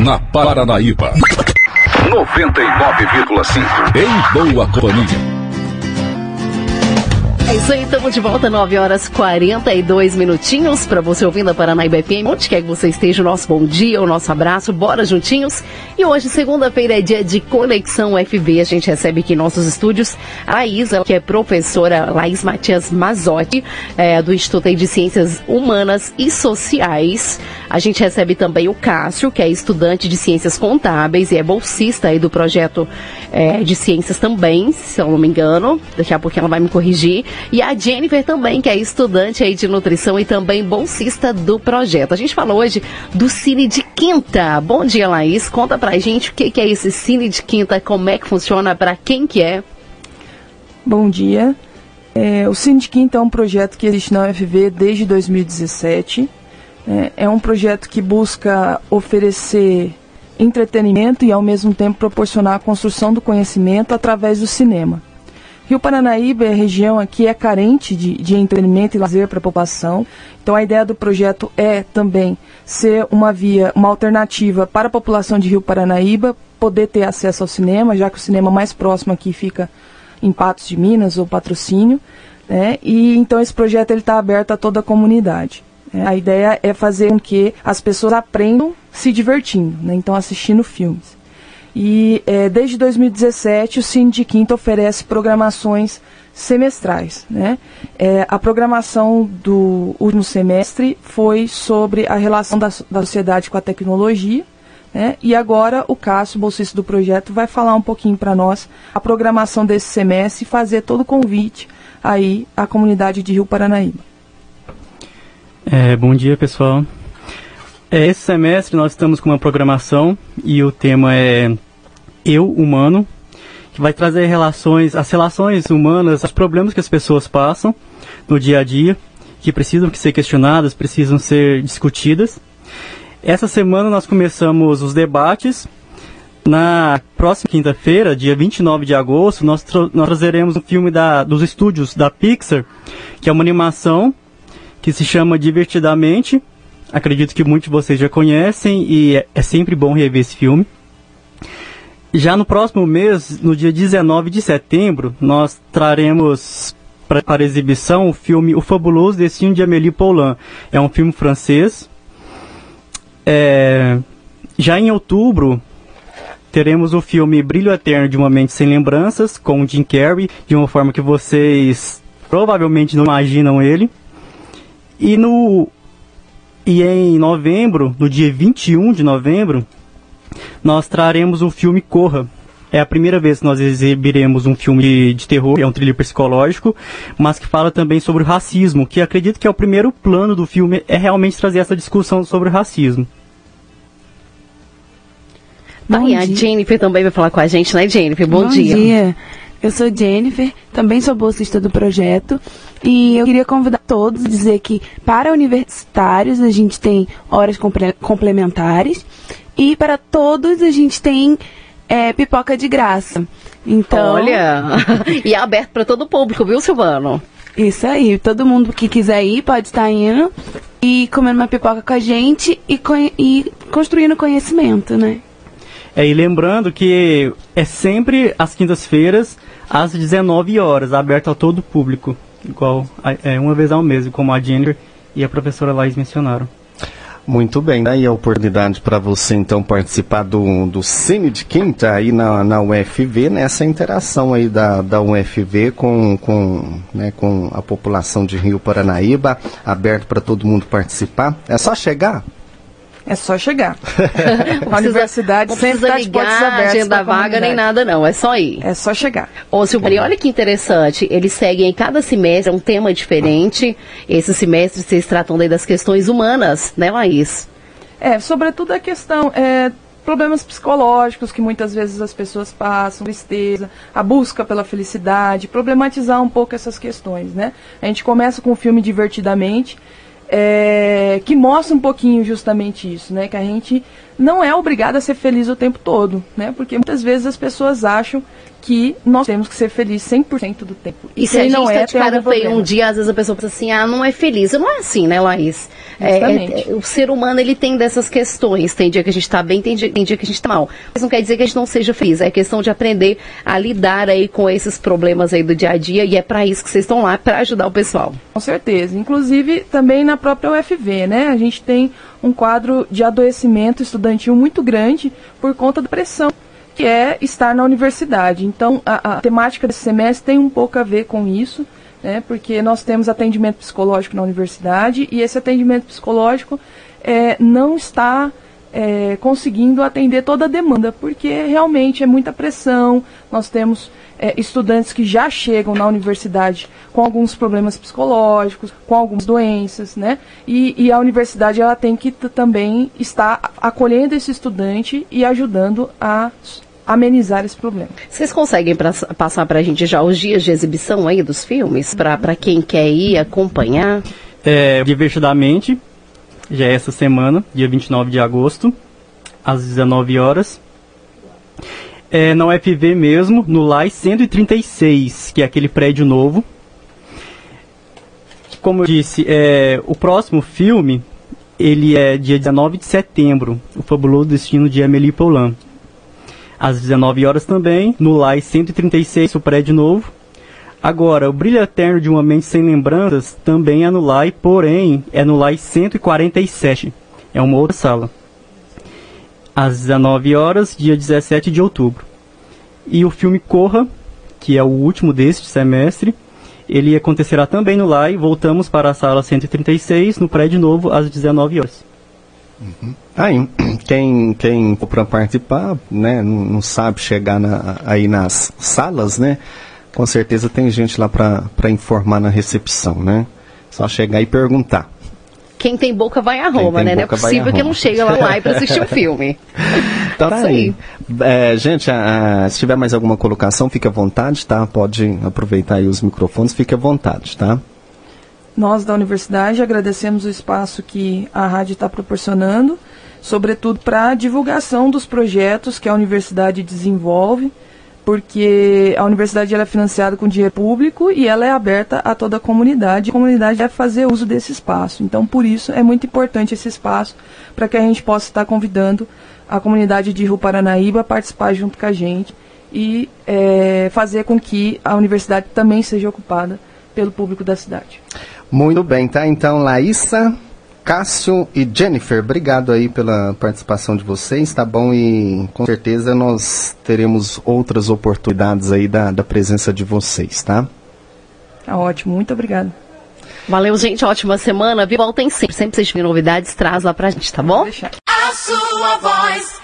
na Paranaíba. 99,5 em boa companhia. É isso aí, estamos de volta, 9 horas 42 minutinhos para você ouvindo a Paranaíba FM. Onde quer que você esteja, o nosso bom dia, o nosso abraço, bora juntinhos. E hoje, segunda-feira, é dia de Conexão FV. A gente recebe aqui em nossos estúdios a Laís, que é professora Laís Matias Mazotti, é, do Instituto de Ciências Humanas e Sociais. A gente recebe também o Cássio, que é estudante de Ciências Contábeis e é bolsista aí do projeto é, de Ciências também, se eu não me engano. Daqui a pouco ela vai me corrigir. E a Jennifer também, que é estudante aí de nutrição e também bolsista do projeto. A gente falou hoje do Cine de Quinta. Bom dia, Laís. Conta pra gente o que, que é esse Cine de Quinta, como é que funciona, para quem que é. Bom dia. É, o Cine de Quinta é um projeto que existe na UFV desde 2017. É, é um projeto que busca oferecer entretenimento e, ao mesmo tempo, proporcionar a construção do conhecimento através do cinema. Rio Paranaíba, a região aqui é carente de, de entretenimento e lazer para a população. Então a ideia do projeto é também ser uma via, uma alternativa para a população de Rio Paranaíba poder ter acesso ao cinema, já que o cinema mais próximo aqui fica em Patos de Minas ou Patrocínio. Né? E então esse projeto está aberto a toda a comunidade. Né? A ideia é fazer com que as pessoas aprendam se divertindo, né? então assistindo filmes. E é, desde 2017 o Cine de Quinta oferece programações semestrais. Né? É, a programação do último semestre foi sobre a relação da, da sociedade com a tecnologia. Né? E agora o Cássio, bolsista do projeto, vai falar um pouquinho para nós a programação desse semestre e fazer todo o convite aí à comunidade de Rio Paranaíba. É, bom dia, pessoal. É, esse semestre nós estamos com uma programação e o tema é Eu Humano, que vai trazer relações, as relações humanas, os problemas que as pessoas passam no dia a dia, que precisam ser questionadas, precisam ser discutidas. Essa semana nós começamos os debates. Na próxima quinta-feira, dia 29 de agosto, nós, tra nós trazeremos um filme da, dos estúdios da Pixar, que é uma animação que se chama Divertidamente, acredito que muitos de vocês já conhecem e é, é sempre bom rever esse filme. Já no próximo mês, no dia 19 de setembro, nós traremos para, exibição o filme O Fabuloso Destino de Amélie Poulain. É um filme francês. É, já em outubro, teremos o filme Brilho Eterno de Uma Mente Sem Lembranças, com Jim Carrey, de uma forma que vocês provavelmente não imaginam ele. E no e em novembro, no dia 21 de novembro, nós traremos o filme Corra. É a primeira vez que nós exibiremos um filme de, terror, é um thriller psicológico, mas que fala também sobre o racismo, que acredito que é o primeiro plano do filme, é realmente trazer essa discussão sobre o racismo. Bom a Jennifer também vai falar com a gente, né, Jennifer? Bom, Bom dia. dia. Eu sou Jennifer, também sou bolsista do projeto e eu queria convidar todos a dizer que para universitários a gente tem horas complementares e para todos a gente tem é, pipoca de graça. Então, olha, e é aberto para todo o público, viu, Silvano? Isso aí, todo mundo que quiser ir pode estar indo e comendo uma pipoca com a gente e, e construindo conhecimento, né? É, e lembrando que é sempre às quintas-feiras, às 19 horas, aberto a todo o público, igual é, uma vez ao mês, como a Jennifer e a professora Laís mencionaram. Muito bem, daí a oportunidade para você então participar do, do Cine de Quinta aí na, na UFV, nessa interação aí da, da UFV com, com, né, com a população de Rio Paranaíba, aberto para todo mundo participar. É só chegar? É só chegar. a universidade não sempre está de portas abertas. agenda vaga nem nada, não. É só ir. É só chegar. Ô, Silvani, olha que interessante. Eles seguem em cada semestre um tema diferente. Esse semestre vocês tratam daí das questões humanas, né, Laís? É, sobretudo a questão. É, problemas psicológicos que muitas vezes as pessoas passam, tristeza, a busca pela felicidade, problematizar um pouco essas questões, né? A gente começa com o filme Divertidamente, é, que mostra um pouquinho justamente isso, né? Que a gente não é obrigado a ser feliz o tempo todo, né? Porque muitas vezes as pessoas acham que nós temos que ser felizes 100% do tempo. E, e se a gente não tá é, de cara um dia, às vezes a pessoa pensa assim, ah, não é feliz. Não é assim, né, Laís? É, é, o ser humano, ele tem dessas questões. Tem dia que a gente está bem, tem dia, tem dia que a gente está mal. Mas não quer dizer que a gente não seja feliz. É questão de aprender a lidar aí com esses problemas aí do dia a dia e é para isso que vocês estão lá, para ajudar o pessoal. Com certeza. Inclusive, também na própria UFV, né? A gente tem um quadro de adoecimento estudantil muito grande por conta da pressão que é estar na universidade. Então, a, a, temática desse semestre tem um pouco a ver com isso, né, porque nós temos atendimento psicológico na universidade e esse atendimento psicológico é, não está é, conseguindo atender toda a demanda, porque realmente é muita pressão. Nós temos é, estudantes que já chegam na universidade com alguns problemas psicológicos, com algumas doenças, né? E, e a universidade ela tem que também estar acolhendo esse estudante e ajudando a amenizar esse problema. Vocês conseguem pra, passar para a gente já os dias de exibição aí dos filmes, para quem quer ir acompanhar? É, divertidamente, já é essa semana, dia 29 de agosto, às 19 horas é, na UFV mesmo, no LAI 136, que é aquele prédio novo. Como eu disse, é, o próximo filme, ele é dia 19 de setembro, O Fabuloso Destino de Amélie Poulain. Às 19 horas também, no LAI 136, o prédio novo. Agora, o Brilho Eterno de uma Mente Sem Lembranças também é no LAI, porém, é no LAI 147. É uma outra sala às 19 horas, dia 17 de outubro. E o filme Corra, que é o último deste semestre, ele acontecerá também no LAI. Voltamos para a sala 136, no prédio novo, às 19 horas. Uhum. Aí, quem, quem for para participar, né, não, não sabe chegar na, aí nas salas, né? Com certeza tem gente lá para informar na recepção, né? Só chegar e perguntar quem tem boca vai a Roma, né? Não é possível que não chegue lá, lá para assistir o filme. Então tá aí. É, gente, a, a, se tiver mais alguma colocação, fique à vontade, tá? Pode aproveitar aí os microfones, fique à vontade, tá? Nós da universidade agradecemos o espaço que a rádio está proporcionando, sobretudo para a divulgação dos projetos que a universidade desenvolve porque a universidade ela é financiada com dinheiro público e ela é aberta a toda a comunidade. A comunidade deve fazer uso desse espaço. Então, por isso, é muito importante esse espaço para que a gente possa estar convidando a comunidade de Rio Paranaíba a participar junto com a gente e é, fazer com que a universidade também seja ocupada pelo público da cidade. Muito bem, tá? Então, Laísa. Cássio e Jennifer, obrigado aí pela participação de vocês, tá bom? E com certeza nós teremos outras oportunidades aí da, da presença de vocês, tá? Tá ótimo, muito obrigado. Valeu, gente, ótima semana. Voltem sempre, sempre vocês tiverem novidades, traz lá pra gente, tá bom? A sua voz